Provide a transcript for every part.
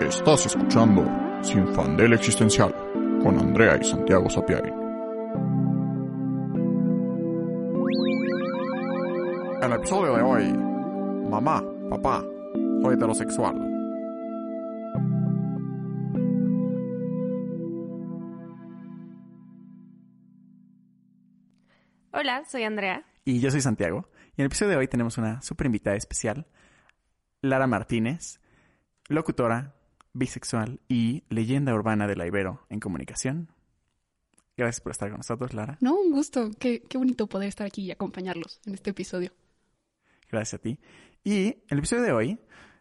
Estás escuchando Sin Fandel Existencial con Andrea y Santiago Sapiari. En el episodio de hoy, mamá, papá, soy heterosexual. Hola, soy Andrea. Y yo soy Santiago. Y en el episodio de hoy tenemos una súper invitada especial, Lara Martínez, locutora, bisexual y leyenda urbana de la Ibero en comunicación. Gracias por estar con nosotros, Lara. No, un gusto. Qué, qué bonito poder estar aquí y acompañarlos en este episodio. Gracias a ti. Y el episodio de hoy,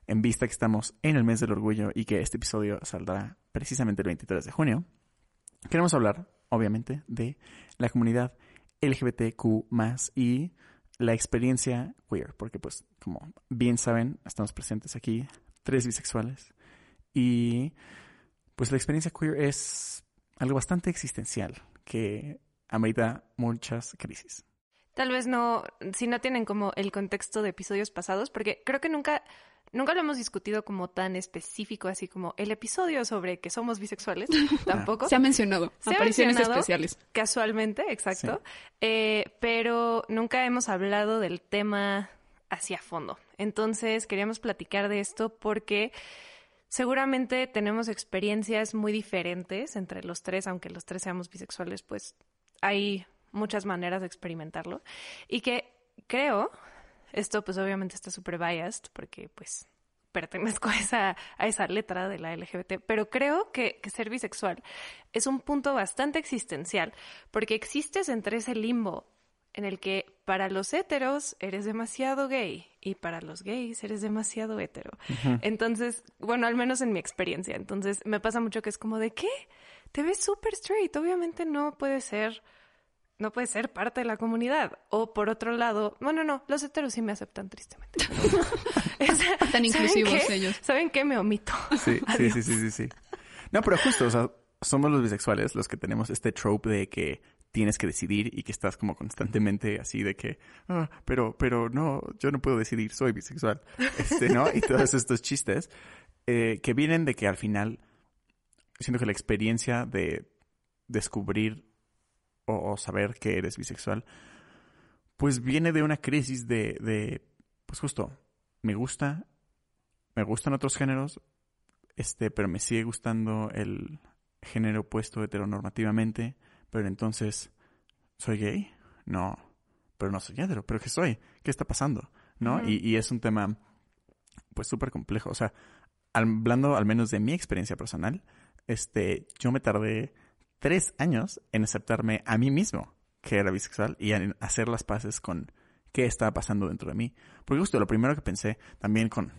en vista que estamos en el mes del orgullo y que este episodio saldrá precisamente el 23 de junio, queremos hablar, obviamente, de la comunidad LGBTQ y la experiencia queer, porque pues como bien saben, estamos presentes aquí tres bisexuales y pues la experiencia queer es algo bastante existencial que amerita muchas crisis. Tal vez no, si no tienen como el contexto de episodios pasados, porque creo que nunca, nunca lo hemos discutido como tan específico, así como el episodio sobre que somos bisexuales, tampoco. Se ha mencionado, Se ha apariciones mencionado especiales. Casualmente, exacto. Eh, pero nunca hemos hablado del tema hacia fondo. Entonces queríamos platicar de esto porque seguramente tenemos experiencias muy diferentes entre los tres, aunque los tres seamos bisexuales, pues hay muchas maneras de experimentarlo. Y que creo, esto pues obviamente está súper biased porque pues pertenezco a esa, a esa letra de la LGBT, pero creo que, que ser bisexual es un punto bastante existencial, porque existes entre ese limbo en el que para los heteros eres demasiado gay y para los gays eres demasiado hetero. Entonces, bueno, al menos en mi experiencia, entonces me pasa mucho que es como de ¿qué? Te ves súper straight, obviamente no puede ser no puede ser parte de la comunidad. O por otro lado, bueno, no, los heteros sí me aceptan tristemente. Tan ¿saben inclusivos qué? ellos. ¿Saben qué? Me omito. Sí, sí, sí, sí, sí, sí. No, pero justo, o sea, somos los bisexuales los que tenemos este trope de que tienes que decidir y que estás como constantemente así de que, ah, pero, pero no, yo no puedo decidir, soy bisexual, este, ¿no? Y todos estos chistes eh, que vienen de que al final, siento que la experiencia de descubrir o, saber que eres bisexual, pues viene de una crisis de, de, pues justo, me gusta, me gustan otros géneros, este, pero me sigue gustando el género opuesto heteronormativamente, pero entonces, ¿soy gay? No, pero no soy hetero, pero ¿qué soy? ¿Qué está pasando? ¿No? Y, y es un tema, pues, súper complejo. O sea, hablando al menos de mi experiencia personal, este, yo me tardé tres años en aceptarme a mí mismo que era bisexual y en hacer las paces con qué estaba pasando dentro de mí. Porque justo lo primero que pensé, también con,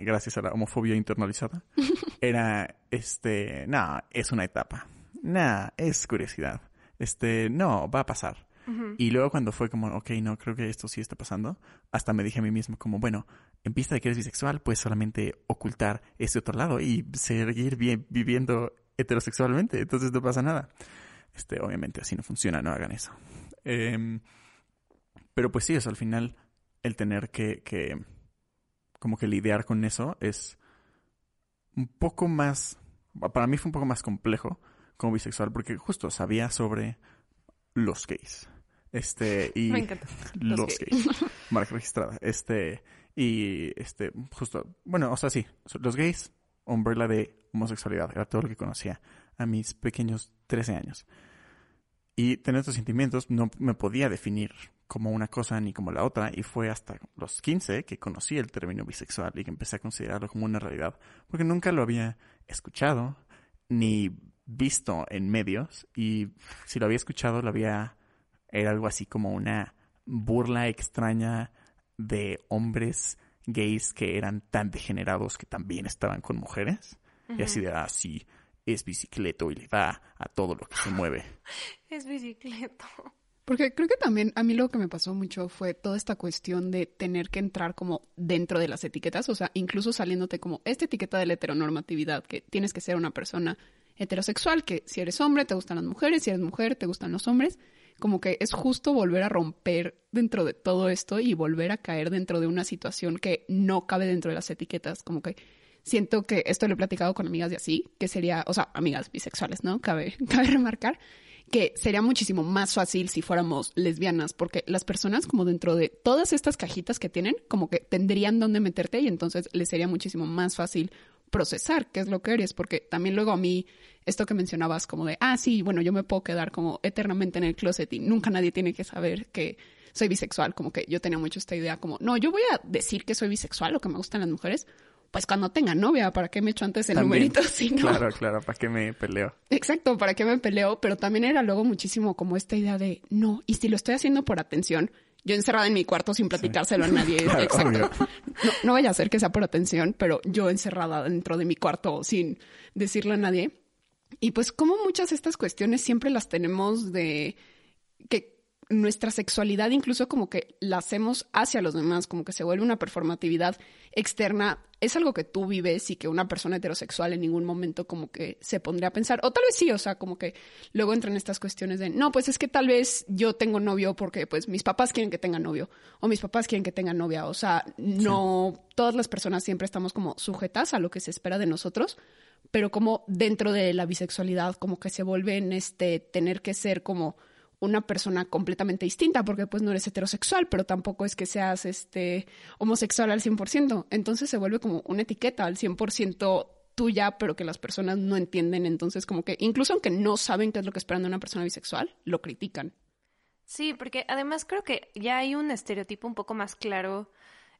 gracias a la homofobia internalizada, era, este, no, es una etapa. Nah, es curiosidad. Este, no, va a pasar. Y luego cuando fue como, ok, no, creo que esto sí está pasando, hasta me dije a mí mismo como, bueno, en vista de que eres bisexual, puedes solamente ocultar ese otro lado y seguir bien, viviendo heterosexualmente, entonces no pasa nada. Este, obviamente así no funciona, no hagan eso. Em, pero pues sí, eso al final, el tener que, que, como que lidiar con eso es un poco más, para mí fue un poco más complejo como bisexual, porque justo sabía sobre los gays. Este, y Me encanta. los, Los gays. Marca registrada. Este, y este, justo, bueno, o sea, sí, los gays, umbrella de homosexualidad, era todo lo que conocía a mis pequeños 13 años. Y tener estos sentimientos no me podía definir como una cosa ni como la otra, y fue hasta los 15 que conocí el término bisexual y que empecé a considerarlo como una realidad, porque nunca lo había escuchado ni visto en medios, y si lo había escuchado, lo había era algo así como una burla extraña de hombres gays que eran tan degenerados que también estaban con mujeres. Y así de, ah, sí, es bicicleto y le da a todo lo que se mueve. Es bicicleta. Porque creo que también a mí lo que me pasó mucho fue toda esta cuestión de tener que entrar como dentro de las etiquetas, o sea, incluso saliéndote como esta etiqueta de la heteronormatividad, que tienes que ser una persona heterosexual, que si eres hombre te gustan las mujeres, si eres mujer te gustan los hombres, como que es justo volver a romper dentro de todo esto y volver a caer dentro de una situación que no cabe dentro de las etiquetas, como que siento que esto lo he platicado con amigas de así, que sería, o sea, amigas bisexuales, ¿no? Cabe, cabe remarcar que sería muchísimo más fácil si fuéramos lesbianas, porque las personas como dentro de todas estas cajitas que tienen, como que tendrían dónde meterte y entonces les sería muchísimo más fácil procesar qué es lo que eres, porque también luego a mí, esto que mencionabas como de, ah, sí, bueno, yo me puedo quedar como eternamente en el closet y nunca nadie tiene que saber que soy bisexual, como que yo tenía mucho esta idea como, no, yo voy a decir que soy bisexual o que me gustan las mujeres, pues cuando tenga novia, ¿para qué me echo antes el También. numerito? Si no? Claro, claro, ¿para qué me peleo? Exacto, ¿para qué me peleo? Pero también era luego muchísimo como esta idea de, no, y si lo estoy haciendo por atención, yo encerrada en mi cuarto sin platicárselo a nadie. Claro, Exacto. No, no vaya a ser que sea por atención, pero yo encerrada dentro de mi cuarto sin decirle a nadie. Y pues como muchas de estas cuestiones siempre las tenemos de que nuestra sexualidad incluso como que la hacemos hacia los demás, como que se vuelve una performatividad externa. Es algo que tú vives y que una persona heterosexual en ningún momento como que se pondría a pensar, o tal vez sí, o sea, como que luego entran estas cuestiones de, no, pues es que tal vez yo tengo novio porque pues mis papás quieren que tenga novio, o mis papás quieren que tenga novia, o sea, no, todas las personas siempre estamos como sujetas a lo que se espera de nosotros, pero como dentro de la bisexualidad como que se vuelve en este tener que ser como una persona completamente distinta, porque pues no eres heterosexual, pero tampoco es que seas este homosexual al 100%. Entonces se vuelve como una etiqueta al 100% tuya, pero que las personas no entienden. Entonces como que incluso aunque no saben qué es lo que esperan de una persona bisexual, lo critican. Sí, porque además creo que ya hay un estereotipo un poco más claro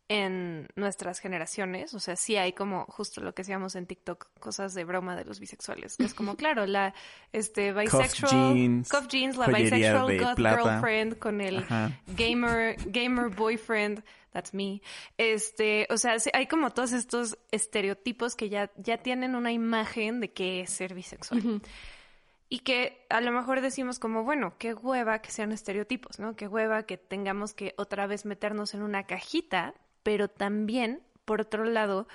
en nuestras generaciones, o sea, sí hay como justo lo que hacíamos en TikTok, cosas de broma de los bisexuales, que es como, claro, la este bisexual, jeans, cuff jeans, la bisexual goth plata. girlfriend con el Ajá. gamer gamer boyfriend, that's me. Este, o sea, sí, hay como todos estos estereotipos que ya ya tienen una imagen de qué es ser bisexual. Y que a lo mejor decimos como, bueno, qué hueva que sean estereotipos, ¿no? Qué hueva que tengamos que otra vez meternos en una cajita, pero también, por otro lado,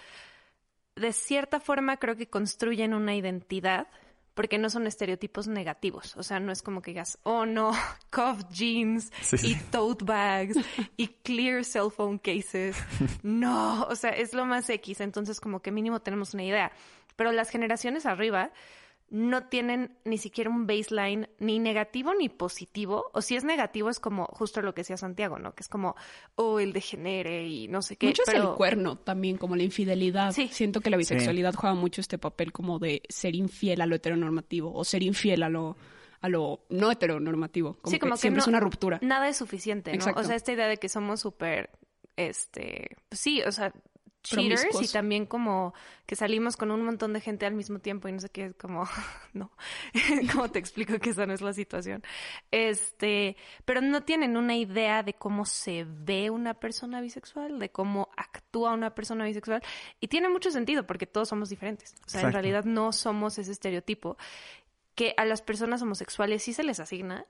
de cierta forma creo que construyen una identidad, porque no son estereotipos negativos. O sea, no es como que digas, oh no, cuff jeans Sí, y tote bags y clear cell phone cases. No, o sea, es lo más X. Entonces, como que mínimo tenemos una idea. Pero las generaciones arriba no tienen ni siquiera un baseline ni negativo ni positivo. O si es negativo es como justo lo que decía Santiago, ¿no? Que es como, oh, el degenere y no sé qué. mucho es el cuerno también, como la infidelidad. Sí. Siento que la bisexualidad juega mucho este papel como de ser infiel a lo heteronormativo o ser infiel a lo, a lo no heteronormativo. Como sí, como que que siempre no- es una ruptura. Nada es suficiente, ¿no? Exacto. O sea, esta idea de que somos súper, este, pues sí, o sea, cheaters y también como que salimos con un montón de gente al mismo tiempo y no sé qué, es como, no, ¿cómo te explico que esa no es la situación? Este, pero no tienen una idea de cómo se ve una persona bisexual, de cómo actúa una persona bisexual y tiene mucho sentido porque todos somos diferentes. O sea, en realidad no somos ese estereotipo que a las personas homosexuales sí se les asigna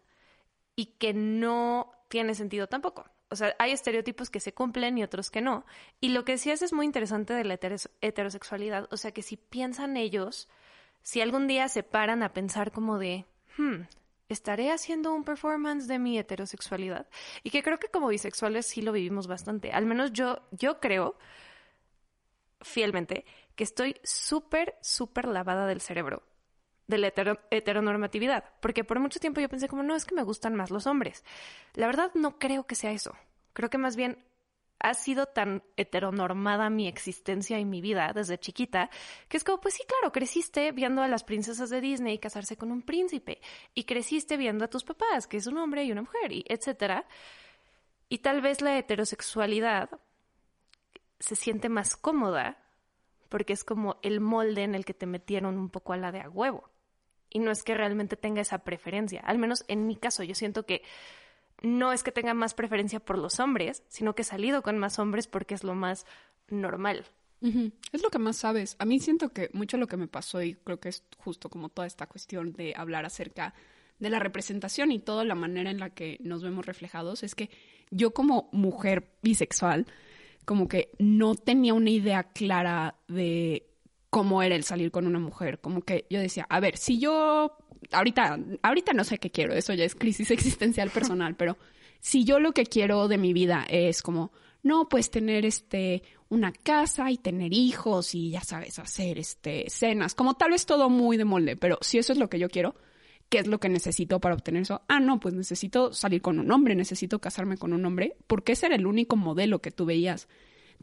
y que no tiene sentido tampoco. O sea, hay estereotipos que se cumplen y otros que no. Y lo que decías es muy interesante de la heteros- heterosexualidad. O sea, que si piensan ellos, si algún día se paran a pensar como de, hmm, ¿estaré haciendo un performance de mi heterosexualidad? Y que creo que como bisexuales sí lo vivimos bastante. Al menos yo, yo creo fielmente que estoy súper, súper lavada del cerebro de la hetero- heteronormatividad, porque por mucho tiempo yo pensé como, no, es que me gustan más los hombres. La verdad no creo que sea eso. Creo que más bien ha sido tan heteronormada mi existencia y mi vida desde chiquita, que es como, pues sí, claro, creciste viendo a las princesas de Disney casarse con un príncipe, y creciste viendo a tus papás, que es un hombre y una mujer, y etcétera. Y tal vez la heterosexualidad se siente más cómoda porque es como el molde en el que te metieron un poco a la de a huevo. Y no es que realmente tenga esa preferencia. Al menos en mi caso, yo siento que no es que tenga más preferencia por los hombres, sino que he salido con más hombres porque es lo más normal. Es lo que más sabes. A mí siento que mucho lo que me pasó y creo que es justo como toda esta cuestión de hablar acerca de la representación y toda la manera en la que nos vemos reflejados es que yo como mujer bisexual como que no tenía una idea clara de cómo era el salir con una mujer, como que yo decía, a ver, si yo ahorita ahorita no sé qué quiero, eso ya es crisis existencial personal, pero si yo lo que quiero de mi vida es como no, pues tener este una casa y tener hijos y ya sabes, hacer este cenas, como tal vez todo muy de molde, pero si eso es lo que yo quiero, ¿qué es lo que necesito para obtener eso? Ah, no, pues necesito salir con un hombre, necesito casarme con un hombre, porque ese era el único modelo que tú veías.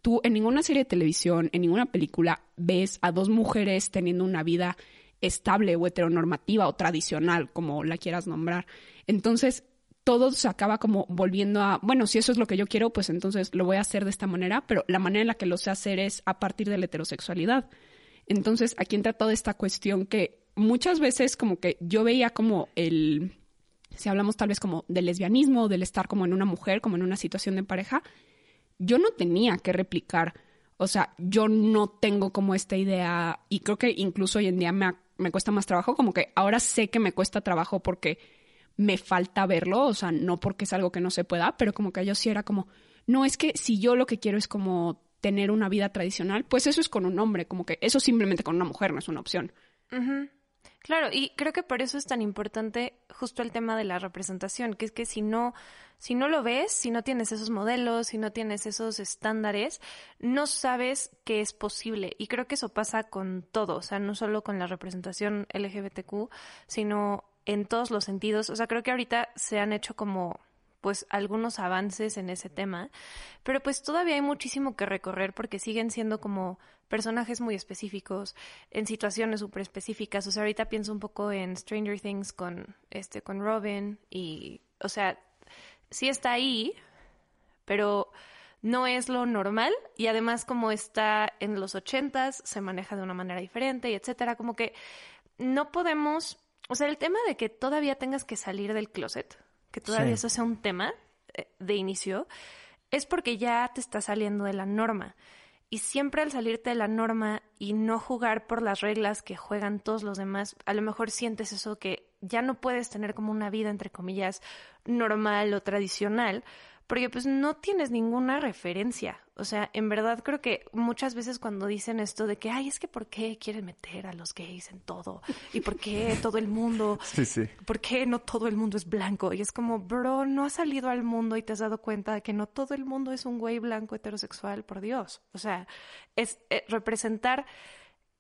Tú en ninguna serie de televisión, en ninguna película ves a dos mujeres teniendo una vida estable o heteronormativa o tradicional, como la quieras nombrar. Entonces, todo se acaba como volviendo a, bueno, si eso es lo que yo quiero, pues entonces lo voy a hacer de esta manera, pero la manera en la que lo sé hacer es a partir de la heterosexualidad. Entonces, aquí entra toda esta cuestión que muchas veces como que yo veía como el, si hablamos tal vez como del lesbianismo, del estar como en una mujer, como en una situación de pareja, yo no tenía que replicar, o sea, yo no tengo como esta idea, y creo que incluso hoy en día me, me cuesta más trabajo, como que ahora sé que me cuesta trabajo porque me falta verlo, o sea, no porque es algo que no se pueda, pero como que yo sí era como, no es que si yo lo que quiero es como tener una vida tradicional, pues eso es con un hombre, como que eso simplemente con una mujer no es una opción. Claro, y creo que por eso es tan importante justo el tema de la representación, que es que si no, si no lo ves, si no tienes esos modelos, si no tienes esos estándares, no sabes que es posible. Y creo que eso pasa con todo, o sea, no solo con la representación LGBTQ, sino en todos los sentidos. O sea, creo que ahorita se han hecho como pues algunos avances en ese tema, pero pues todavía hay muchísimo que recorrer porque siguen siendo como personajes muy específicos en situaciones súper específicas. O sea, ahorita pienso un poco en Stranger Things con este con Robin y o sea, sí está ahí, pero no es lo normal y además como está en los ochentas se maneja de una manera diferente y etcétera, como que no podemos, o sea, el tema de que todavía tengas que salir del closet que todavía eso sea un tema eh, de inicio, es porque ya te está saliendo de la norma. Y siempre al salirte de la norma y no jugar por las reglas que juegan todos los demás, a lo mejor sientes eso que ya no puedes tener como una vida, entre comillas, normal o tradicional, porque pues no tienes ninguna referencia. O sea, en verdad creo que muchas veces cuando dicen esto de que, ay, es que ¿por qué quieren meter a los gays en todo? ¿Y por qué todo el mundo? Sí, sí. ¿Por qué no todo el mundo es blanco? Y es como, bro, no has salido al mundo y te has dado cuenta de que no todo el mundo es un güey blanco heterosexual, por Dios. O sea, es eh, representar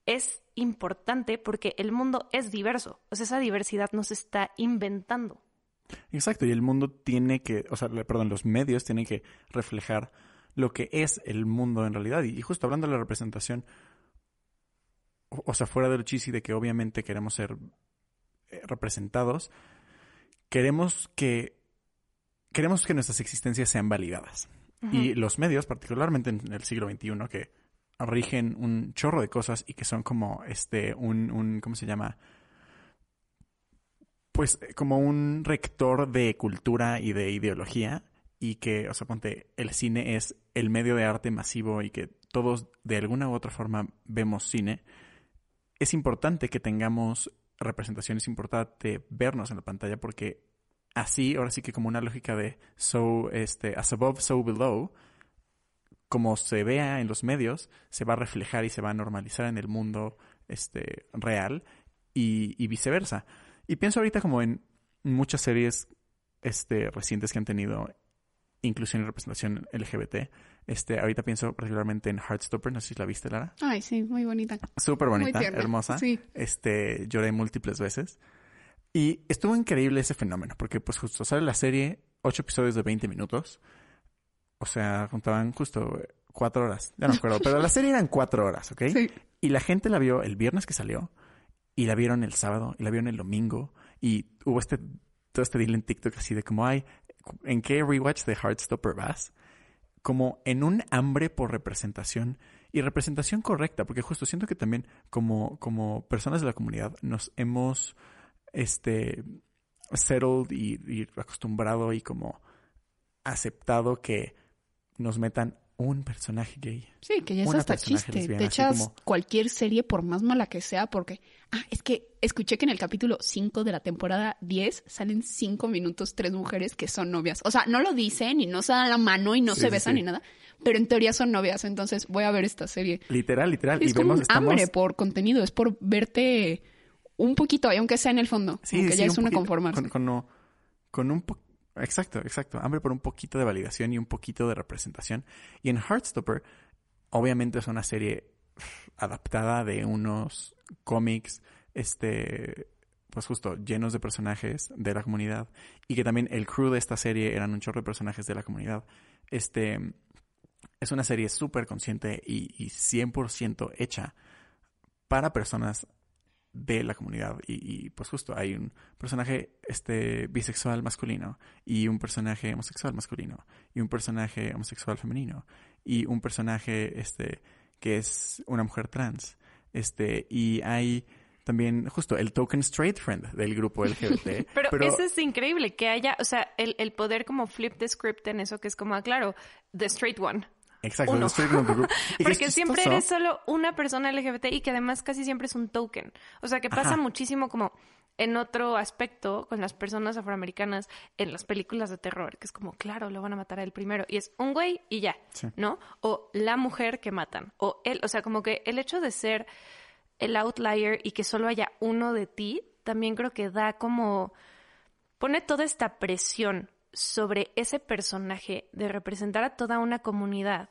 es importante porque el mundo es diverso. O sea, esa diversidad no se está inventando. Exacto, y el mundo tiene que, o sea, perdón, los medios tienen que reflejar lo que es el mundo en realidad. Y justo hablando de la representación, o, sea, fuera del chisi de que obviamente queremos ser eh, representados, queremos que queremos que nuestras existencias sean validadas. Y los medios, particularmente en el siglo XXI, que rigen un chorro de cosas y que son como este un, un ¿cómo se llama? Pues como un rector de cultura y de ideología y que, o sea, ponte, el cine es el medio de arte masivo y que todos de alguna u otra forma vemos cine, es importante que tengamos representación, es importante vernos en la pantalla porque así, ahora sí que como una lógica de so, este, as above, so below, como se vea en los medios, se va a reflejar y se va a normalizar en el mundo este, real y, y viceversa. Y pienso ahorita como en muchas series este, recientes que han tenido inclusión y representación LGBT. Este, ahorita pienso particularmente en Heartstopper, no sé si la viste, Lara. Ay, sí, muy bonita. Súper bonita, hermosa. Sí. Este, lloré múltiples veces. Y estuvo increíble ese fenómeno, porque pues justo sale la serie, ocho episodios de 20 minutos. O sea, juntaban justo cuatro horas, ya no me acuerdo, pero la serie eran cuatro horas, ¿ok? Sí. Y la gente la vio el viernes que salió y la vieron el sábado y la vieron el domingo y hubo este todo este deal en TikTok así de como hay en qué rewatch de Heartstopper vas como en un hambre por representación y representación correcta porque justo siento que también como como personas de la comunidad nos hemos este settled y, y acostumbrado y como aceptado que nos metan un personaje gay. Sí, que ya es hasta chiste. Te echas cualquier serie, por más mala que sea, porque. Ah, es que escuché que en el capítulo 5 de la temporada 10 salen 5 minutos tres mujeres que son novias. O sea, no lo dicen y no se dan la mano y no se besan ni nada, pero en teoría son novias. Entonces voy a ver esta serie. Literal, literal. Es y como un hambre por contenido, es por verte un poquito, aunque sea en el fondo. Sí, que ya es uno conformarse. Con, con, con un poquito Exacto, exacto. Hambre por un poquito de validación y un poquito de representación. Y en Heartstopper obviamente es una serie adaptada de unos cómics, este, pues justo llenos de personajes de la comunidad y que también el crew de esta serie eran un chorro de personajes de la comunidad. Este, es una serie súper consciente y, y 100% hecha para personas de la comunidad y, y, pues justo hay un personaje este bisexual masculino y un personaje homosexual masculino y un personaje homosexual femenino y un personaje este que es una mujer trans este y hay también justo el token straight friend del grupo LGBT. pero, eso es increíble, que haya, o sea, el, el, poder como flip the script en eso, que es como, ah, claro, the straight one. Exacto, Uno. the straight one group. Y que Porque siempre eres solo una persona LGBT y que además casi siempre es un token. O sea, que pasa Ajá. muchísimo como en otro aspecto con las personas afroamericanas en las películas de terror, que es como, claro, lo van a matar a él primero. Y es un güey y ya, Sí. ¿no? O la mujer que matan. O él, o sea, como que el hecho de ser el outlier y que solo haya uno de ti, también creo que da como pone toda esta presión sobre ese personaje de representar a toda una comunidad,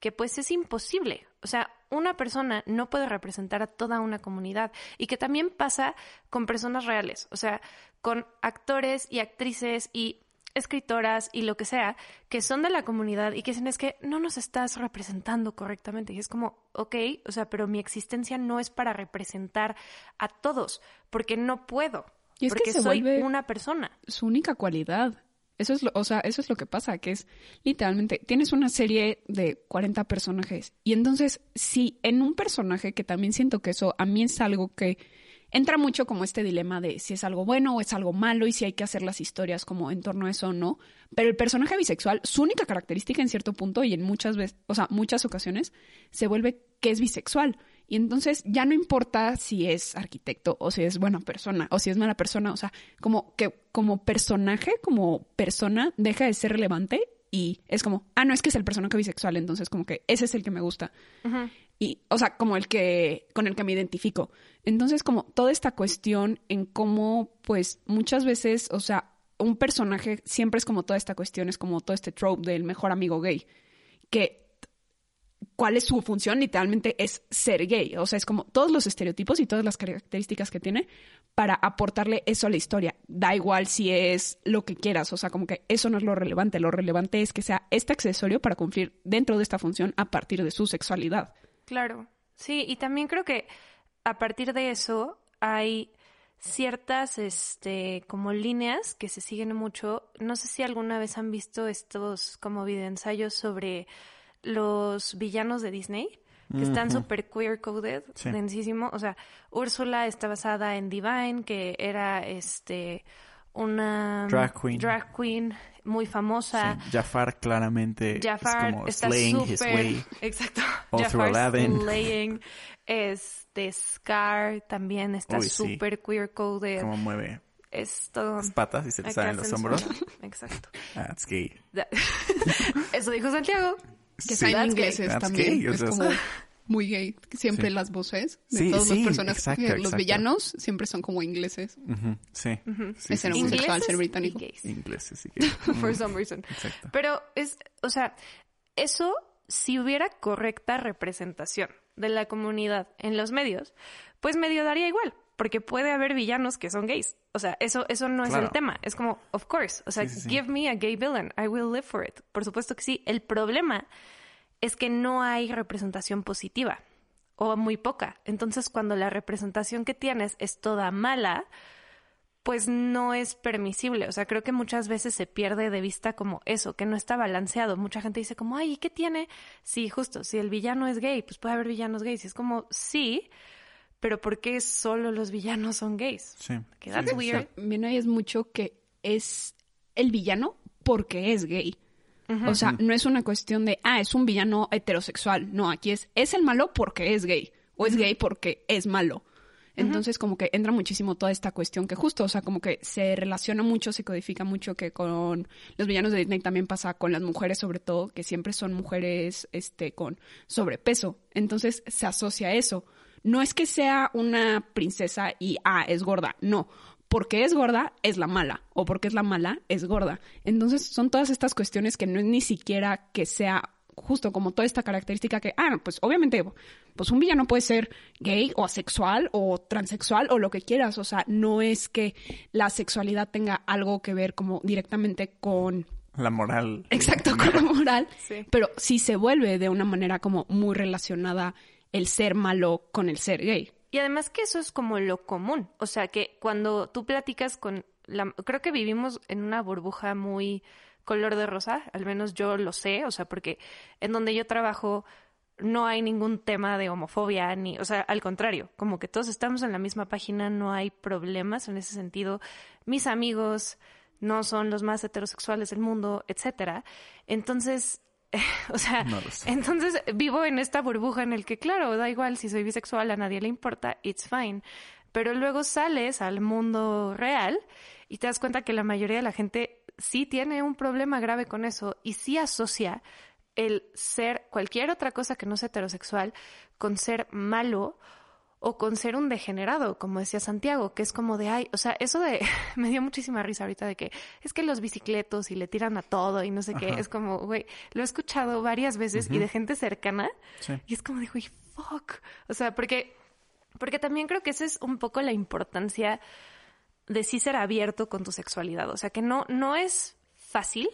que pues es imposible. O sea, una persona no puede representar a toda una comunidad y que también pasa con personas reales, o sea, con actores y actrices y escritoras y lo que sea, que son de la comunidad y que dicen es que no nos estás representando correctamente. Y es como, ok, o sea, pero mi existencia no es para representar a todos, porque no puedo. Y es que porque se soy vuelve- una persona. su única cualidad. Eso es lo, o sea, eso es lo que pasa, que es literalmente, tienes una serie de 40 personajes y entonces si en un personaje, que también siento que eso a mí es algo que entra mucho como este dilema de si es algo bueno o es algo malo y si hay que hacer las historias como en torno a eso o no, pero el personaje bisexual, su única característica en cierto punto y en muchas veces, o sea, muchas ocasiones, se vuelve que es bisexual. Y entonces ya no importa si es arquitecto o si es buena persona o si es mala persona, o sea, como que como personaje, como persona, deja de ser relevante y es como, ah, no, es que es el personaje bisexual, entonces como que ese es el que me gusta. Y, o sea, como el que, con el que me identifico. Entonces, como toda esta cuestión en cómo, pues, muchas veces, o sea, un personaje siempre es como toda esta cuestión, es como todo este trope del mejor amigo gay, que cuál es su función, literalmente es ser gay. O sea, es como todos los estereotipos y todas las características que tiene para aportarle eso a la historia. Da igual si es lo que quieras, o sea, como que eso no es lo relevante. Lo relevante es que sea este accesorio para cumplir dentro de esta función a partir de su sexualidad. Claro, sí, y también creo que a partir de eso hay ciertas, este, como líneas que se siguen mucho. No sé si alguna vez han visto estos como videoensayos sobre los villanos de Disney, que están Ujú. súper queer coded, Sí. densísimo. O sea, Úrsula está basada en Divine, que era, este, una Drag queen. drag queen muy famosa. Sí, Jafar claramente Jafar es como está slaying his súper... way. Exacto. Jafar slaying. Este, Scar también está Uy, sí. súper queer coded. Como mueve Es todo... las patas y se le salen los hombros. Exacto. That's gay. Da- Eso dijo Santiago. Que Sí. ingleses. That's también. gay, es como muy gay. Siempre Sí. las voces de Sí, todas sí, las personas, exacto, que los exacto. villanos siempre son como ingleses. Sí. Es sí, ser sí. homosexual, Ingleses ser y británico. gays. Ingleses sí que. For some reason. Exacto. Pero es, o sea, eso si hubiera correcta representación de la comunidad en los medios, pues medio daría igual, porque puede haber villanos que son gays. O sea, eso, eso no es el tema. Es como, of course. O sea, Sí, sí, sí. give me a gay villain. I will live for it. Por supuesto que sí. El problema es que no hay representación positiva o muy poca. Entonces, cuando la representación que tienes es toda mala, pues no es permisible. O sea, creo que muchas veces se pierde de vista como eso, que no está balanceado. Mucha gente dice como, ay, ¿y qué tiene? Sí, justo, si el villano es gay, pues puede haber villanos gays. Y es como, sí, pero ¿por qué solo los villanos son gays? Sí. Que that's weird. También ahí es mucho que es el villano porque es gay. O sea, no es una cuestión de, ah, es un villano heterosexual. No, aquí es, es el malo porque es gay. O es gay porque es malo. Entonces, como que entra muchísimo toda esta cuestión que justo, o sea, como que se relaciona mucho, se codifica mucho que con los villanos de Disney también pasa con las mujeres, sobre todo, que siempre son mujeres, este, con sobrepeso. Entonces, se asocia a eso. No es que sea una princesa y, ah, es gorda. No. Porque es gorda, es la mala. O porque es la mala, es gorda. Entonces, son todas estas cuestiones que no es ni siquiera que sea justo como toda esta característica que, ah, pues obviamente, pues un villano puede ser gay o asexual o transexual o lo que quieras, o sea, no es que la sexualidad tenga algo que ver como directamente con la moral. Exacto, con la moral. Sí. Pero sí se vuelve de una manera como muy relacionada el ser malo con el ser gay. Y además que eso es como lo común. O sea, que cuando tú platicas con la... Creo que vivimos en una burbuja muy color de rosa, al menos yo lo sé, o sea, porque en donde yo trabajo no hay ningún tema de homofobia, ni, o sea, al contrario, como que todos estamos en la misma página, no hay problemas en ese sentido. Mis amigos no son los más heterosexuales del mundo, etcétera. Entonces, o sea, No entonces vivo en esta burbuja en el que, claro, da igual si soy bisexual, a nadie le importa, it's fine. Pero luego sales al mundo real y te das cuenta que la mayoría de la gente sí tiene un problema grave con eso y sí asocia el ser cualquier otra cosa que no sea heterosexual con ser malo o con ser un degenerado, como decía Santiago, que es como de, ay, o sea, eso de, me dio muchísima risa ahorita de que es que los bicicletos y le tiran a todo y no sé qué, es como, güey, lo he escuchado varias veces y de gente cercana Sí. y es como de, güey, fuck, o sea, porque, porque también creo que esa es un poco la importancia de sí ser abierto con tu sexualidad, o sea, que no, no es fácil,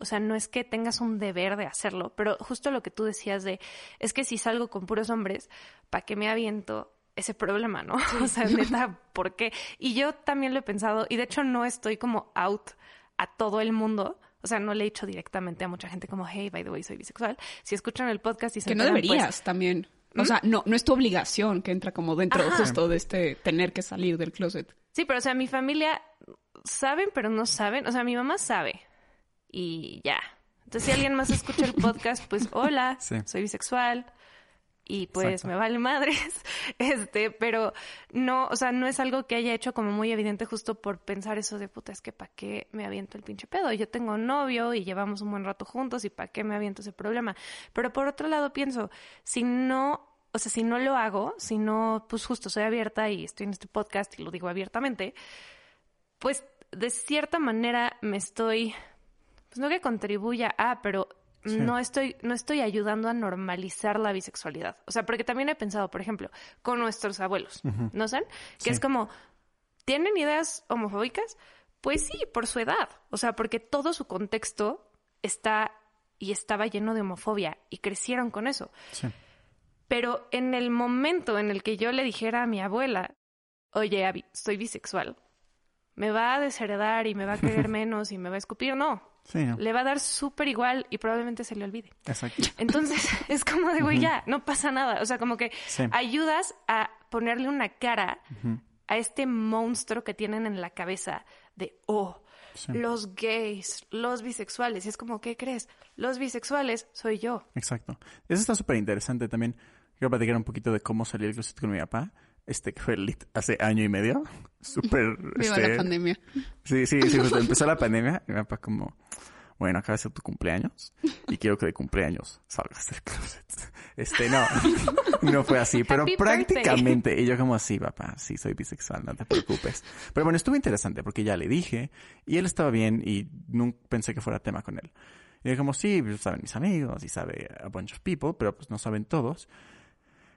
o sea, no es que tengas un deber de hacerlo, pero justo lo que tú decías de, es que si salgo con puros hombres, ¿para qué me aviento ese problema, no? O sea, neta, ¿por qué? Y yo también lo he pensado, y de hecho no estoy como out a todo el mundo. O sea, no le he dicho directamente a mucha gente como, hey, by the way, soy bisexual. Si escuchan el podcast y se Que no pues, deberías también. O sea, no, no es tu obligación que entra como dentro Ajá. justo de este tener que salir del closet. Sí, pero o sea, mi familia saben, pero no saben. O sea, mi mamá sabe. Y ya. Entonces, si alguien más escucha el podcast, pues hola, Sí. soy bisexual. Y pues Exacto. me vale madres. Este, pero no, o sea, no es algo que haya hecho como muy evidente justo por pensar eso de puta, es que para qué me aviento el pinche pedo. Yo tengo novio y llevamos un buen rato juntos y para qué me aviento ese problema. Pero por otro lado pienso, si no o sea, si no lo hago, si no, pues justo soy abierta y estoy en este podcast y lo digo abiertamente, pues de cierta manera me estoy, pues no que contribuya a, pero Sí. no estoy, no estoy ayudando a normalizar la bisexualidad. O sea, porque también he pensado, por ejemplo, con nuestros abuelos, ¿no saben? Que Sí. es como, ¿tienen ideas homofóbicas? Pues sí, por su edad. O sea, porque todo su contexto está y estaba lleno de homofobia y crecieron con eso. Sí. Pero en el momento en el que yo le dijera a mi abuela, oye, Abby, soy bisexual, me va a desheredar y me va a querer menos y me va a escupir, no. Sí, no. Le va a dar súper igual y probablemente se le olvide. Exacto. Entonces es como de, güey, ya, no pasa nada. O sea, como que Sí. ayudas a ponerle una cara a este monstruo que tienen en la cabeza de, oh, Sí. los gays, los bisexuales. Y es como, ¿qué crees? Los bisexuales soy yo. Exacto. Eso está súper interesante también. Quiero platicar un poquito de cómo salí del closet con mi papá. Este que fue lit- hace año y medio. Súper. Viva este, la pandemia. Sí, sí, sí. justo empezó la pandemia. Y mi papá como... Bueno, acaba de ser tu cumpleaños. Y quiero que de cumpleaños salgas del closet. Este, no. No fue así. Pero Happy prácticamente. Y yo como, sí, papá. Sí, soy bisexual. No te preocupes. Pero bueno, estuvo interesante porque ya le dije. Y él estaba bien. Y nunca pensé que fuera tema con él. Y yo como, sí, saben mis amigos. Y sabe a bunch of people. Pero pues no saben todos.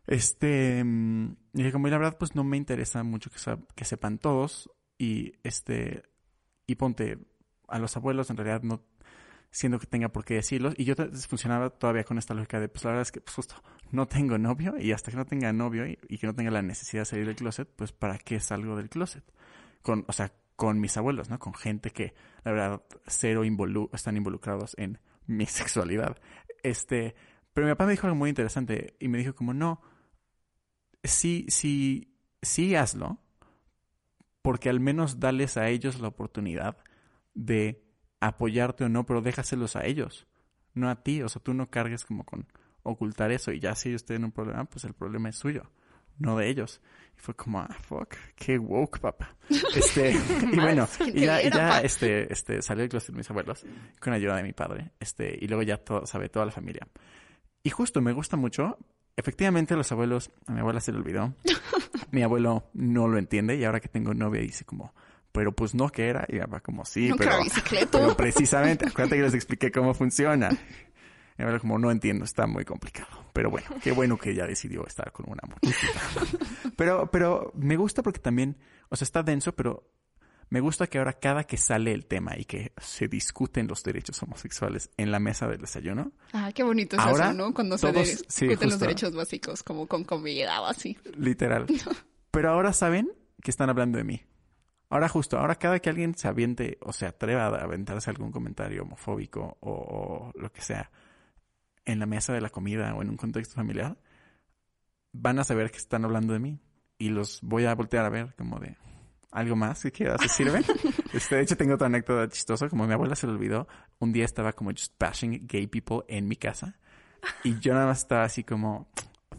Este, mm, dije como, la verdad, pues no me interesa mucho que, sepan todos. Y este, y ponte, a los abuelos en realidad no siendo que tenga por qué decirlos. Y yo funcionaba todavía con esta lógica de, pues la verdad es que pues, justo no tengo novio y hasta que no tenga novio y, y que no tenga la necesidad de salir del closet, pues para qué salgo del closet. Con, o sea, con mis abuelos, ¿no? Con gente que, la verdad, cero involu están involucrados en mi sexualidad. Este, pero mi papá me dijo algo muy interesante y me dijo como, no, sí, sí, sí hazlo, porque al menos dales a ellos la oportunidad de apoyarte o no, pero déjaselos a ellos, no a ti. O sea, tú no cargues como con ocultar eso y ya si ellos tienen un problema, pues el problema es suyo, no de ellos. Y fue como, ah, fuck, qué woke, papá. Este, y bueno, y ya, y ya, este, este, salió del closet de mis abuelos con ayuda de mi padre, este, y luego ya todo, sabe, toda la familia. Y justo me gusta mucho, efectivamente los abuelos, a mi abuela se le olvidó, mi abuelo no lo entiende y ahora que tengo novia dice como, pero pues no que era, y mi papá como, sí, Nunca pero, pero precisamente, acuérdate que les expliqué cómo funciona. Y Abuela como, no entiendo, está muy complicado. Pero bueno, qué bueno que ella decidió estar con una mujer. pero, pero me gusta porque también, o sea, está denso, pero me gusta que ahora cada que sale el tema y que se discuten los derechos homosexuales en la mesa del desayuno. Ah, qué bonito es Ahora, eso, ¿no? Cuando se todos- sí, discuten los derechos básicos, como con comida o así. Literal. Pero ahora saben que están hablando de mí. Ahora justo, ahora cada que alguien se aviente o se atreva a aventarse algún comentario homofóbico o, o lo que sea en la mesa de la comida o en un contexto familiar, van a saber que están hablando de mí. Y los voy a voltear a ver como de algo más que quieras decirme. este, de hecho, tengo otra anécdota chistosa. Como mi abuela se lo olvidó, un día estaba como just bashing gay people en mi casa. Y yo nada más estaba así como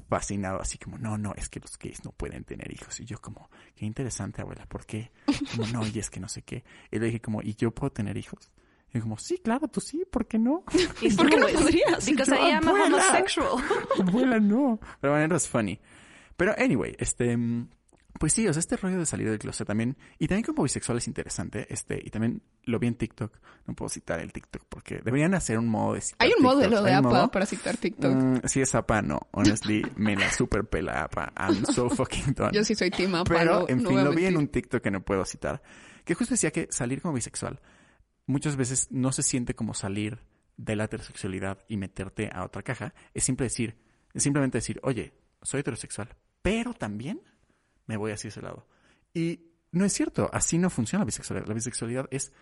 fascinado, así como, no, no, es que los gays no pueden tener hijos. Y yo como, qué interesante, abuela, ¿por qué? Como, no, y es que no sé qué. Y le dije como, ¿y yo puedo tener hijos? Y como, sí, claro, tú sí, ¿por qué no? Y ¿Por qué no podrías? Because Yo, I am a abuela. homosexual. abuela, no. Pero bueno, it was funny. Pero anyway, este, mm, pues sí, o sea, este rollo de salir del closet también, y también como bisexual es interesante, este, y también lo vi en TikTok, no puedo citar el TikTok porque deberían hacer un modo de citar Hay un modelo TikToks. de ¿Hay un APA modo? para citar TikTok. Mm, si es APA, no. Honestly, me la super pela APA. I'm so fucking done. Yo sí soy team APA, Pero, no- en fin, lo vi en un TikTok que no puedo citar, que justo decía que salir como bisexual muchas veces no se siente como salir de la heterosexualidad y meterte a otra caja. Es simple decir, es simplemente decir, oye, soy heterosexual, pero también me voy hacia ese lado. Y no es cierto, así no funciona la bisexualidad. La bisexualidad es,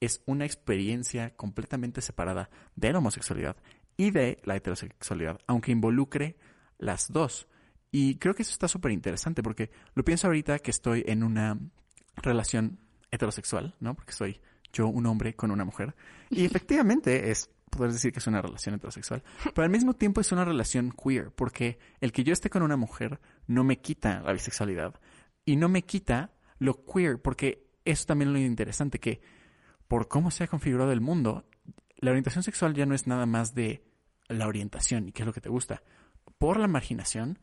es una experiencia completamente separada de la homosexualidad y de la heterosexualidad, aunque involucre las dos. Y creo que eso está súper interesante porque lo pienso ahorita que estoy en una relación heterosexual, ¿no? Porque soy yo un hombre con una mujer. Y efectivamente es, poder decir que es una relación heterosexual, pero al mismo tiempo es una relación queer, porque el que yo esté con una mujer no me quita la bisexualidad y no me quita lo queer, porque eso también es lo interesante, que por cómo se ha configurado el mundo, la orientación sexual ya no es nada más de la orientación y qué es lo que te gusta. Por la marginación,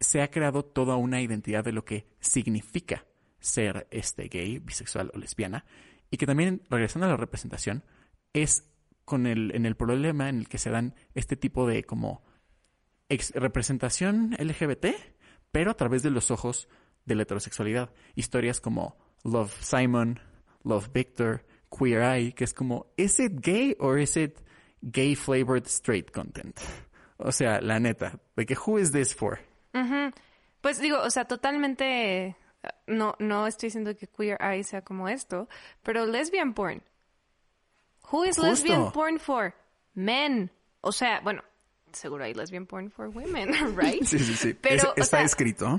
se ha creado toda una identidad de lo que significa ser este gay, bisexual o lesbiana, y que también, regresando a la representación, es con el, en el problema en el que se dan este tipo de como ex- representación LGBT, pero a través de los ojos de la heterosexualidad. Historias como Love Simon, Love Victor, Queer Eye, que es como, ¿is it gay or is it gay flavored straight content? O sea, la neta, de que who is this for? Pues digo, o sea, totalmente eh, no, no estoy diciendo que Queer Eye sea como esto, pero lesbian porn. Who is Justo. lesbian porn for? Men. O sea, bueno, seguro hay lesbian porn for women, right? Sí, sí, sí. Pero, Es- está sea, escrito.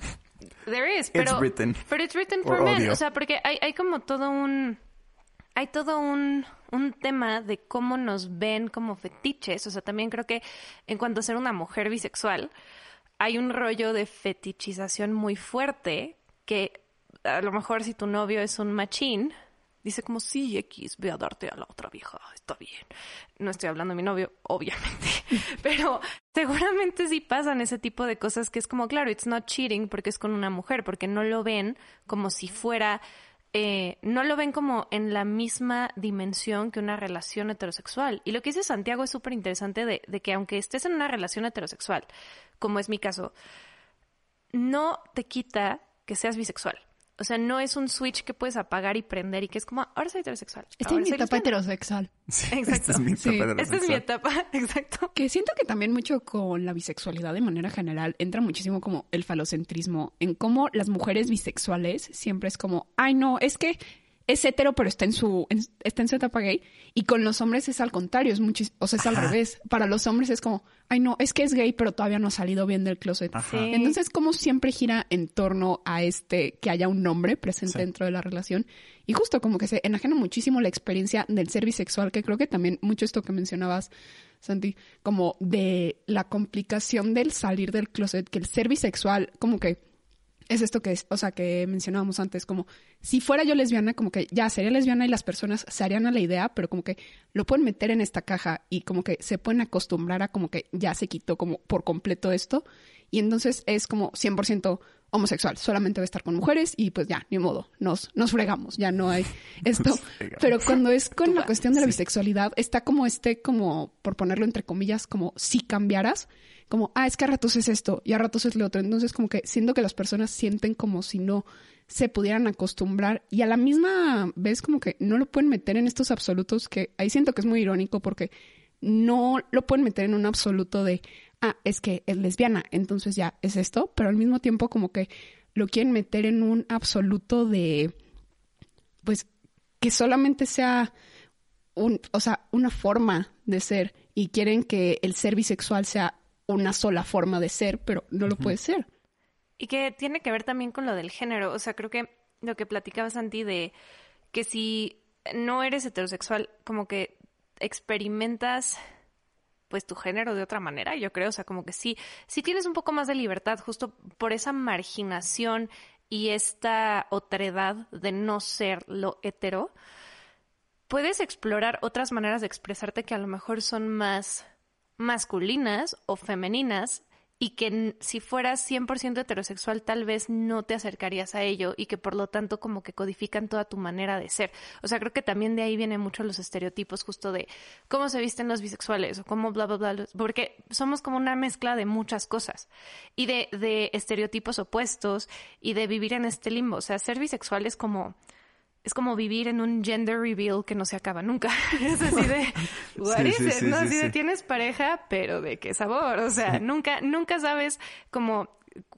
There is, pero, written. pero it's written Or for men. audio. O sea, porque hay, hay como todo un, hay todo un, un tema de cómo nos ven como fetiches. O sea, también creo que en cuanto a ser una mujer bisexual, hay un rollo de fetichización muy fuerte que a lo mejor si tu novio es un machín, dice como, sí, X, ve a darte a la otra vieja, está bien. No estoy hablando de mi novio, obviamente, pero seguramente sí pasan ese tipo de cosas que es como, claro, it's not cheating porque es con una mujer, porque no lo ven como si fuera, eh, no lo ven como en la misma dimensión que una relación heterosexual. Y lo que dice Santiago es súper interesante de, de que aunque estés en una relación heterosexual, como es mi caso, no te quita que seas bisexual. O sea, no es un switch que puedes apagar y prender y que es como, ahora soy heterosexual. En ahora mi etapa lesbiana". heterosexual. Sí, Exacto. Esta es mi Sí, etapa de Esta es mi bisexual. etapa, exacto. Que siento que también mucho con la bisexualidad de manera general entra muchísimo como el falocentrismo en cómo las mujeres bisexuales siempre es como, ay no, es que es hetero pero está en su en- está en su etapa gay y con los hombres es al contrario, es muchis- o sea, es al revés. Para los hombres es como, ay no, es que es gay pero todavía no ha salido bien del closet. Sí. Entonces, como siempre gira en torno a este, que haya un nombre presente Sí. dentro de la relación. Y justo como que se enajena muchísimo la experiencia del ser bisexual, que creo que también mucho esto que mencionabas, Santi, como de la complicación del salir del closet, que el ser bisexual, como que es esto que es, o sea, que mencionábamos antes, como si fuera yo lesbiana, como que ya sería lesbiana y las personas se harían a la idea, pero como que lo pueden meter en esta caja y como que se pueden acostumbrar a como que ya se quitó como por completo esto. Y entonces es como 100% homosexual, solamente va a estar con mujeres y pues ya, ni modo, nos, nos fregamos, ya no hay esto. Pero cuando es con la cuestión de la bisexualidad, está como este, como, por ponerlo entre comillas, como si cambiaras, como, ah, es que a ratos es esto y a ratos es lo otro. Entonces como que siento que las personas sienten como si no se pudieran acostumbrar y a la misma vez como que no lo pueden meter en estos absolutos que ahí siento que es muy irónico porque no lo pueden meter en un absoluto de, ah, es que es lesbiana, entonces ya es esto, pero al mismo tiempo como que lo quieren meter en un absoluto de, pues, que solamente sea un, o sea, una forma de ser y quieren que el ser bisexual sea una sola forma de ser, pero no lo puede ser. Y que tiene que ver también con lo del género. O sea, creo que lo que platicabas, Santi, de que si no eres heterosexual, como que experimentas pues tu género de otra manera, yo creo, o sea, como que sí, sí tienes un poco más de libertad justo por esa marginación y esta otredad de no ser lo hetero, puedes explorar otras maneras de expresarte que a lo mejor son más masculinas o femeninas y que si fueras 100% heterosexual tal vez no te acercarías a ello y que por lo tanto como que codifican toda tu manera de ser. O sea, creo que también de ahí vienen mucho los estereotipos justo de cómo se visten los bisexuales o cómo bla, bla, bla, porque somos como una mezcla de muchas cosas y de, de estereotipos opuestos y de vivir en este limbo. O sea, ser bisexual es como es como vivir en un gender reveal que no se acaba nunca. es así de, what is no, así de tienes pareja, pero de qué sabor. O sea, nunca, nunca sabes como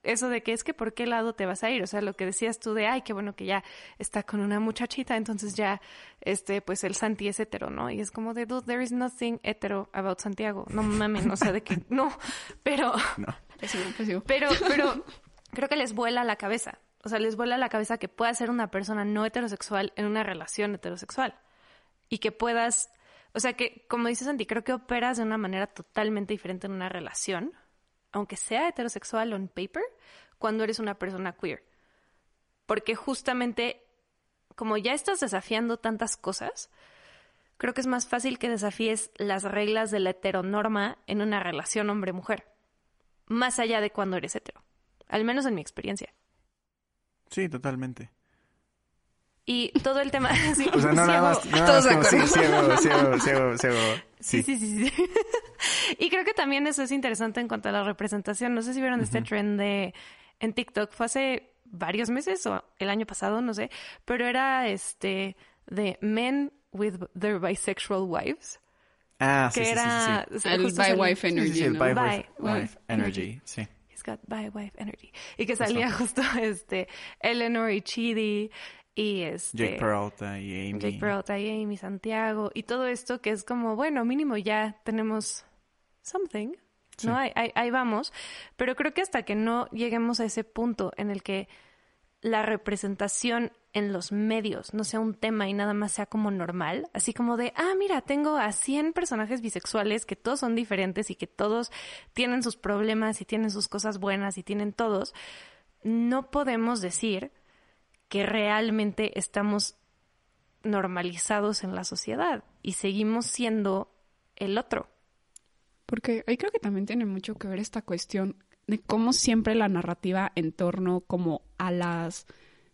eso de que es que por qué lado te vas a ir. O sea, lo que decías tú de, ay, qué bueno que ya está con una muchachita, entonces ya, este, pues el Santi es hetero, ¿no? Y es como de, dude, there is nothing hetero about Santiago. No mames, o sea, de que, no, pero, no. pero, pero, creo que les vuela la cabeza o sea, les vuela la cabeza que puedas ser una persona no heterosexual en una relación heterosexual. Y que puedas, o sea, que como dices Santi, creo que operas de una manera totalmente diferente en una relación, aunque sea heterosexual on paper, cuando eres una persona queer. Porque justamente, como ya estás desafiando tantas cosas, creo que es más fácil que desafíes las reglas de la heteronorma en una relación hombre-mujer, más allá de cuando eres hetero, al menos en mi experiencia. Sí, totalmente. Y todo el tema... Sí, o sea, no nada más, Todos como, sí, ciego, ciego, ciego, ciego. Sí. sí, sí, sí. y creo que también eso es interesante en cuanto a la representación. No sé si vieron este trend de en TikTok. Fue hace varios meses o el año pasado, no sé. Pero era este de men with their bisexual wives. Ah, sí, que era, sí, sí, El bi wife energy. el bi wife energy, sí by Wife Energy. Y que salía justo este Eleanor y Chidi y este Jake Peralta y Amy. Jake Peralta y Amy Santiago y todo esto que es como, bueno, mínimo ya tenemos something. ¿No? Ahí, ahí vamos. Pero creo que hasta que no lleguemos a ese punto en el que la representación en los medios no sea un tema y nada más sea como normal, así como de, ah, mira, tengo a 100 personajes bisexuales que todos son diferentes y que todos tienen sus problemas y tienen sus cosas buenas y tienen todos, no podemos decir que realmente estamos normalizados en la sociedad y seguimos siendo el otro. Porque ahí creo que también tiene mucho que ver esta cuestión de cómo siempre la narrativa en torno como a las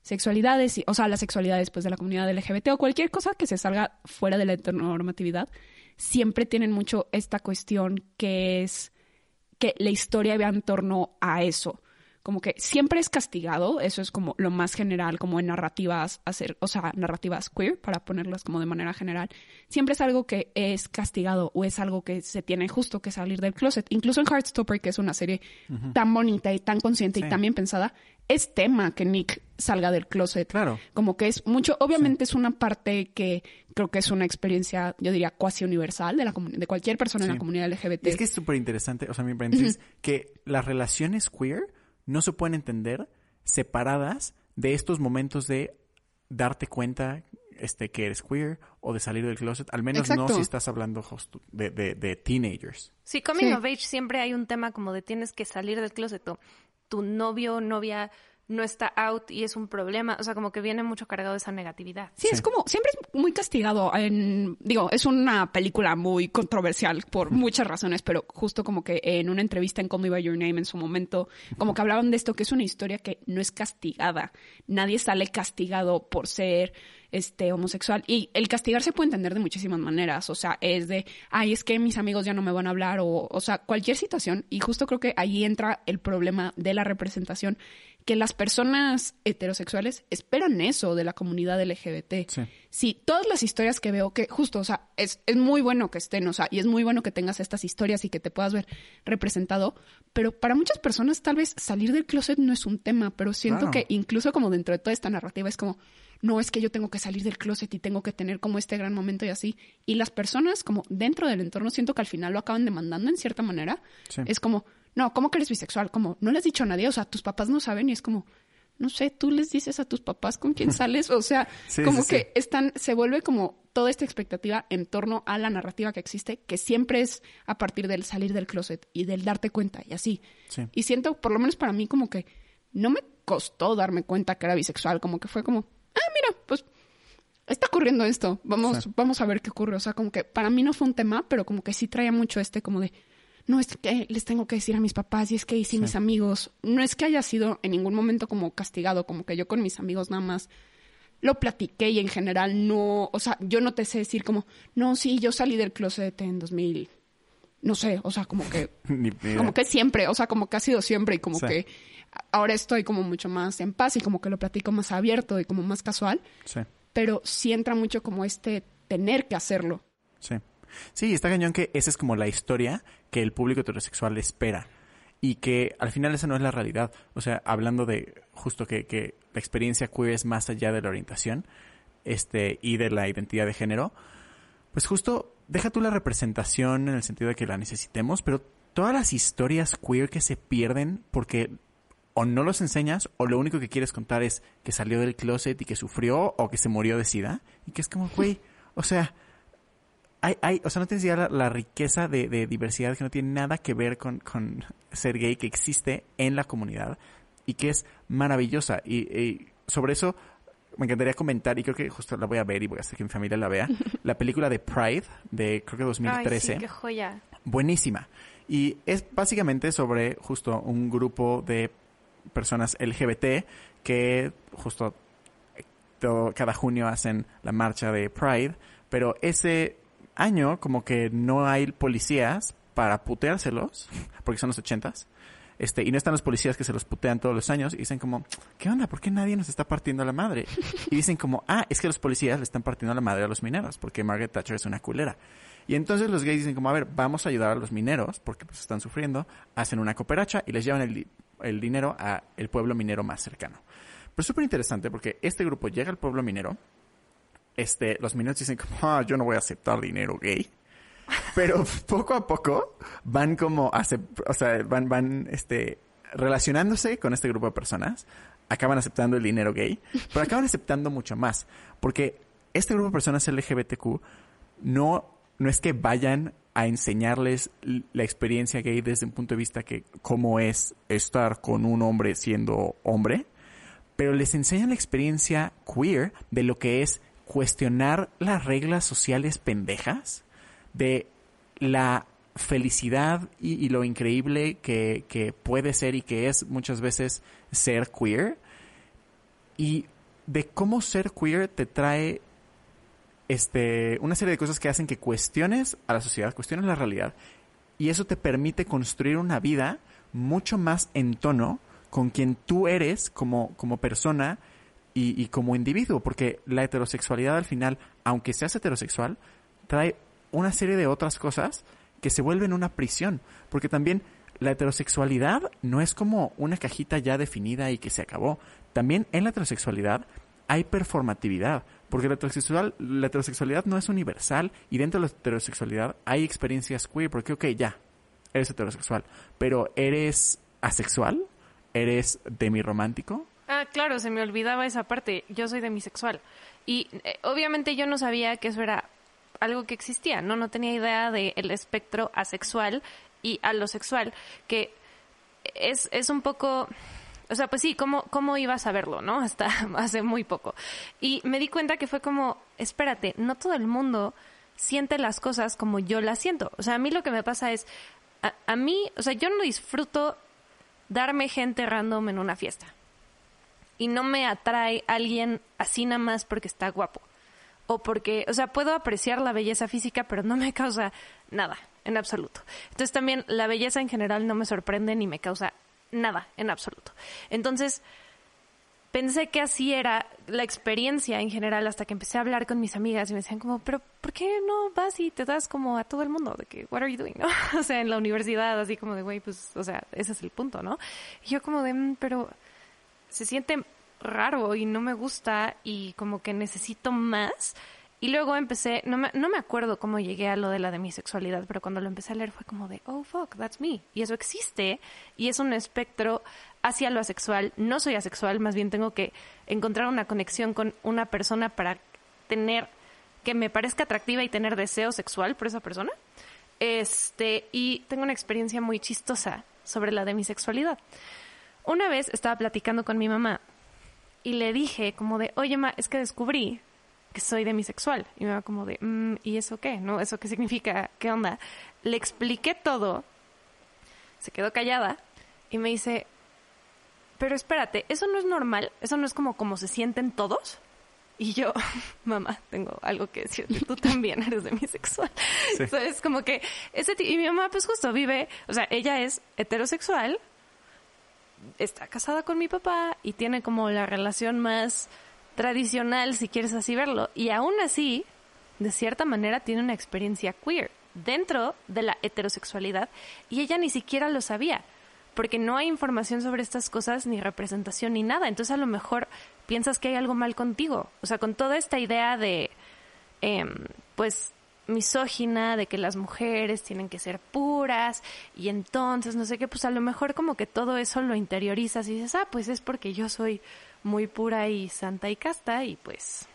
sexualidades, o sea, las sexualidades pues de la comunidad LGBT o cualquier cosa que se salga fuera de la heteronormatividad, siempre tienen mucho esta cuestión que es que la historia va en torno a eso como que siempre es castigado, eso es como lo más general, como en narrativas, hacer, o sea, narrativas queer, para ponerlas como de manera general, siempre es algo que es castigado o es algo que se tiene justo que salir del closet. Incluso en Heartstopper, que es una serie tan bonita y tan consciente y tan bien pensada, es tema que Nick salga del closet. Claro. Como que es mucho, obviamente es una parte que creo que es una experiencia, yo diría, cuasi universal de, la de cualquier persona en la comunidad LGBT. Es que es súper interesante, o sea, mi paréntesis, que las relaciones queer no se pueden entender separadas de estos momentos de darte cuenta este, que eres queer o de salir del closet, al menos no si estás hablando de, de, teenagers. Sí, coming of age siempre hay un tema como de tienes que salir del closet. tu novio o novia no está out y es un problema. O sea, como que viene mucho cargado de esa negatividad. Sí, es como, siempre es muy castigado. En, digo, es una película muy controversial por muchas razones, pero justo como que en una entrevista en Call Me By Your Name en su momento, como que hablaban de esto, que es una historia que no es castigada. Nadie sale castigado por ser este homosexual y el castigar se puede entender de muchísimas maneras, o sea, es de, ay, es que mis amigos ya no me van a hablar o o sea, cualquier situación y justo creo que ahí entra el problema de la representación que las personas heterosexuales esperan eso de la comunidad LGBT. Sí. Sí, todas las historias que veo que justo, o sea, es, es muy bueno que estén, o sea, y es muy bueno que tengas estas historias y que te puedas ver representado, pero para muchas personas tal vez salir del closet no es un tema, pero siento Claro. que incluso como dentro de toda esta narrativa es como, no es que yo tengo que salir del closet y tengo que tener como este gran momento y así. Y las personas como dentro del entorno siento que al final lo acaban demandando en cierta manera. Sí. Es como, no, ¿cómo que eres bisexual? Como, no le has dicho a nadie, o sea, tus papás no saben y es como, no sé, tú les dices a tus papás con quién sales, o sea, Sí, como sí, que sí. están, se vuelve como toda esta expectativa en torno a la narrativa que existe, que siempre es a partir del salir del closet y del darte cuenta y así. Sí. Y siento, por lo menos para mí, como que no me costó darme cuenta que era bisexual, como que fue como, ah, mira, pues está ocurriendo esto, vamos, vamos a ver qué ocurre. O sea, como que para mí no fue un tema, pero como que sí traía mucho este como de, no es que les tengo que decir a mis papás y es que hice mis amigos. No es que haya sido en ningún momento como castigado, como que yo con mis amigos nada más lo platiqué y en general no, o sea, yo no te sé decir como, no, sí, yo salí del closet en 2000, no sé, o sea, como que como que siempre, o sea, como que ha sido siempre y como Sí. que ahora estoy como mucho más en paz y como que lo platico más abierto y como más casual, Sí, pero sí entra mucho como este tener que hacerlo. sí. Sí, está cañón que esa es como la historia que el público heterosexual espera. Y que al final esa no es la realidad. O sea, hablando de justo que, que la experiencia queer es más allá de la orientación este, y de la identidad de género, pues justo deja tú la representación en el sentido de que la necesitemos, pero todas las historias queer que se pierden porque o no los enseñas o lo único que quieres contar es que salió del closet y que sufrió o que se murió de sida y que es como, güey, o sea, hay, hay, o sea, no tienes idea la, la riqueza de, de diversidad que no tiene nada que ver con, con ser gay que existe en la comunidad y que es maravillosa. Y, y sobre eso me encantaría comentar, y creo que justo la voy a ver y voy a hacer que mi familia la vea, la película de Pride de creo que 2013 Ay, sí, qué joya. buenísima. Y es básicamente sobre justo un grupo de personas LGBT que justo eh, todo- cada junio hacen la marcha de Pride, pero ese año como que no hay policías para puteárselos, porque son los ochentas. Este, y no están los policías que se los putean todos los años y dicen como, ¿qué onda? ¿Por qué nadie nos está partiendo la madre? Y dicen como, ah, es que los policías le están partiendo la madre a los mineros porque Margaret Thatcher es una culera. Y entonces los gays dicen como, a ver, vamos a ayudar a los mineros porque pues están sufriendo, hacen una cooperacha y les llevan el, el dinero a el pueblo minero más cercano. Pero es súper interesante porque este grupo llega al pueblo minero, este, los mineros dicen como, ah, yo no voy a aceptar dinero gay. Pero poco a poco van como, o sea, van, van, este, relacionándose con este grupo de personas, acaban aceptando el dinero gay, pero acaban aceptando mucho más, porque este grupo de personas LGBTQ no, no es que vayan a enseñarles la experiencia gay desde un punto de vista que cómo es estar con un hombre siendo hombre, pero les enseñan la experiencia queer de lo que es cuestionar las reglas sociales pendejas, de la felicidad y, lo increíble que, que puede ser y que es muchas veces ser queer, y de cómo ser queer te trae este, una serie de cosas que hacen que cuestiones a la sociedad, cuestiones la realidad, y eso te permite construir una vida mucho más en tono con quien tú eres como, como persona y, y como individuo, porque la heterosexualidad al final, aunque seas heterosexual, trae una serie de otras cosas que se vuelven una prisión, porque también la heterosexualidad no es como una cajita ya definida y que se acabó. También en la heterosexualidad hay performatividad, porque la, heterosexual, la heterosexualidad no es universal y dentro de la heterosexualidad hay experiencias queer, porque ok, ya, eres heterosexual, pero eres asexual, eres demiromántico, Ah, claro, se me olvidaba esa parte. Yo soy demisexual. Y eh, obviamente yo no sabía que eso era algo que existía, ¿no? No tenía idea del espectro asexual y alosexual, que es, es un poco o sea, pues sí, ¿cómo, ¿cómo iba a saberlo, no? Hasta hace muy poco. Y me di cuenta que fue como, espérate, no todo el mundo siente las cosas como yo las siento. O sea, a mí lo que me pasa es, a, a mí, o sea, yo no disfruto darme gente random en una fiesta. Y no me atrae alguien así nada más porque está guapo. O porque, o sea, puedo apreciar la belleza física, pero no me causa nada, en absoluto. Entonces también la belleza en general no me sorprende ni me causa nada, en absoluto. Entonces, pensé que así era la experiencia en general hasta que empecé a hablar con mis amigas y me decían como, pero ¿por qué no vas y te das como a todo el mundo? De que, what are you doing? ¿no? O sea, en la universidad, así como de, güey, pues, o sea, ese es el punto, ¿no? Y yo como de, "Mm, pero se siente raro y no me gusta y como que necesito más. Y luego empecé, no me, no me acuerdo cómo llegué a lo de la demisexualidad, pero cuando lo empecé a leer fue como de, oh, fuck, that's me. Y eso existe y es un espectro hacia lo asexual. No soy asexual, más bien tengo que encontrar una conexión con una persona para tener, que me parezca atractiva y tener deseo sexual por esa persona. Este, y tengo una experiencia muy chistosa sobre la demisexualidad. Una vez estaba platicando con mi mamá y le dije como de, oye, ma, es que descubrí que soy demisexual. Y me va como de, "Mm, ¿y eso qué? ¿No? ¿Eso qué significa? ¿Qué onda? Le expliqué todo, se quedó callada y me dice, pero espérate, ¿eso no es normal? ¿Eso no es como como se sienten todos? Y yo, mamá, tengo algo que decirte, tú también eres demisexual. Sí. Entonces, como que ese y mi mamá pues justo vive, o sea, ella es heterosexual, está casada con mi papá y tiene como la relación más tradicional, si quieres así verlo, y aún así, de cierta manera, tiene una experiencia queer dentro de la heterosexualidad y ella ni siquiera lo sabía, porque no hay información sobre estas cosas, ni representación, ni nada. Entonces a lo mejor piensas que hay algo mal contigo, o sea, con toda esta idea de, em, pues, misógina, de que las mujeres tienen que ser puras y entonces no sé qué, pues a lo mejor como que todo eso lo interiorizas y dices, ah, pues es porque yo soy muy pura y santa y casta y pues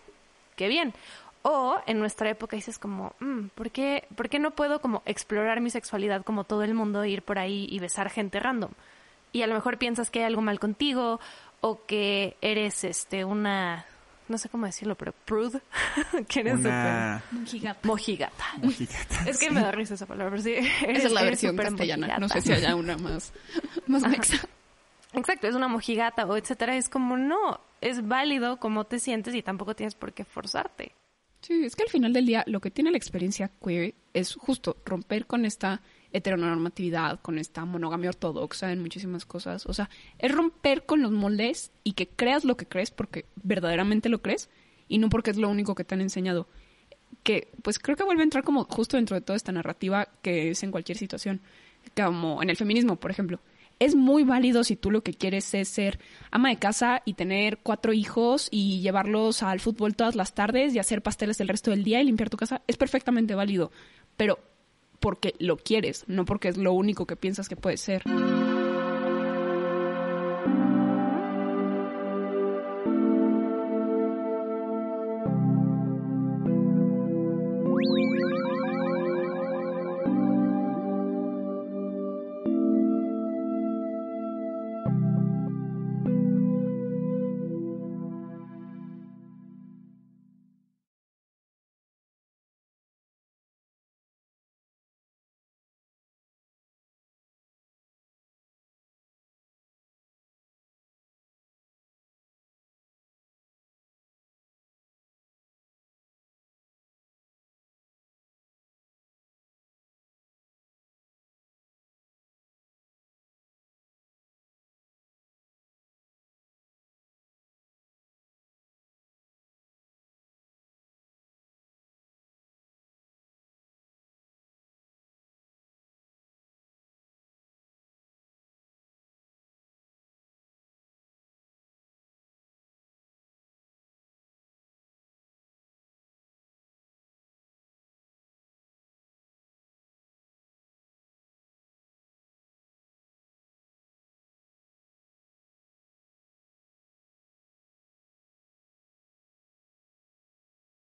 qué bien. O en nuestra época dices como, mm, ¿por, qué, ¿por qué no puedo como explorar mi sexualidad como todo el mundo, ir por ahí y besar gente random? Y a lo mejor piensas que hay algo mal contigo o que eres este una, no sé cómo decirlo, pero prude, que eres Una súper mojigata. mojigata. Es que me da risa esa palabra, pero sí. Esa es la versión castellana. No mojigata. sé si haya una más, más mexa. Exacto, es una mojigata o etcétera. Es como, no, es válido cómo te sientes y tampoco tienes por qué forzarte. Sí, es que al final del día lo que tiene la experiencia queer es justo romper con esta heteronormatividad, con esta monogamia ortodoxa en muchísimas cosas. O sea, es romper con los moldes y que creas lo que crees porque verdaderamente lo crees y no porque es lo único que te han enseñado. Que pues creo que vuelve a entrar como justo dentro de toda esta narrativa que es en cualquier situación, como en el feminismo, por ejemplo. Es muy válido si tú lo que quieres es ser ama de casa y tener cuatro hijos y llevarlos al fútbol todas las tardes y hacer pasteles el resto del día y limpiar tu casa. Es perfectamente válido, pero porque lo quieres, no porque es lo único que piensas que puede ser.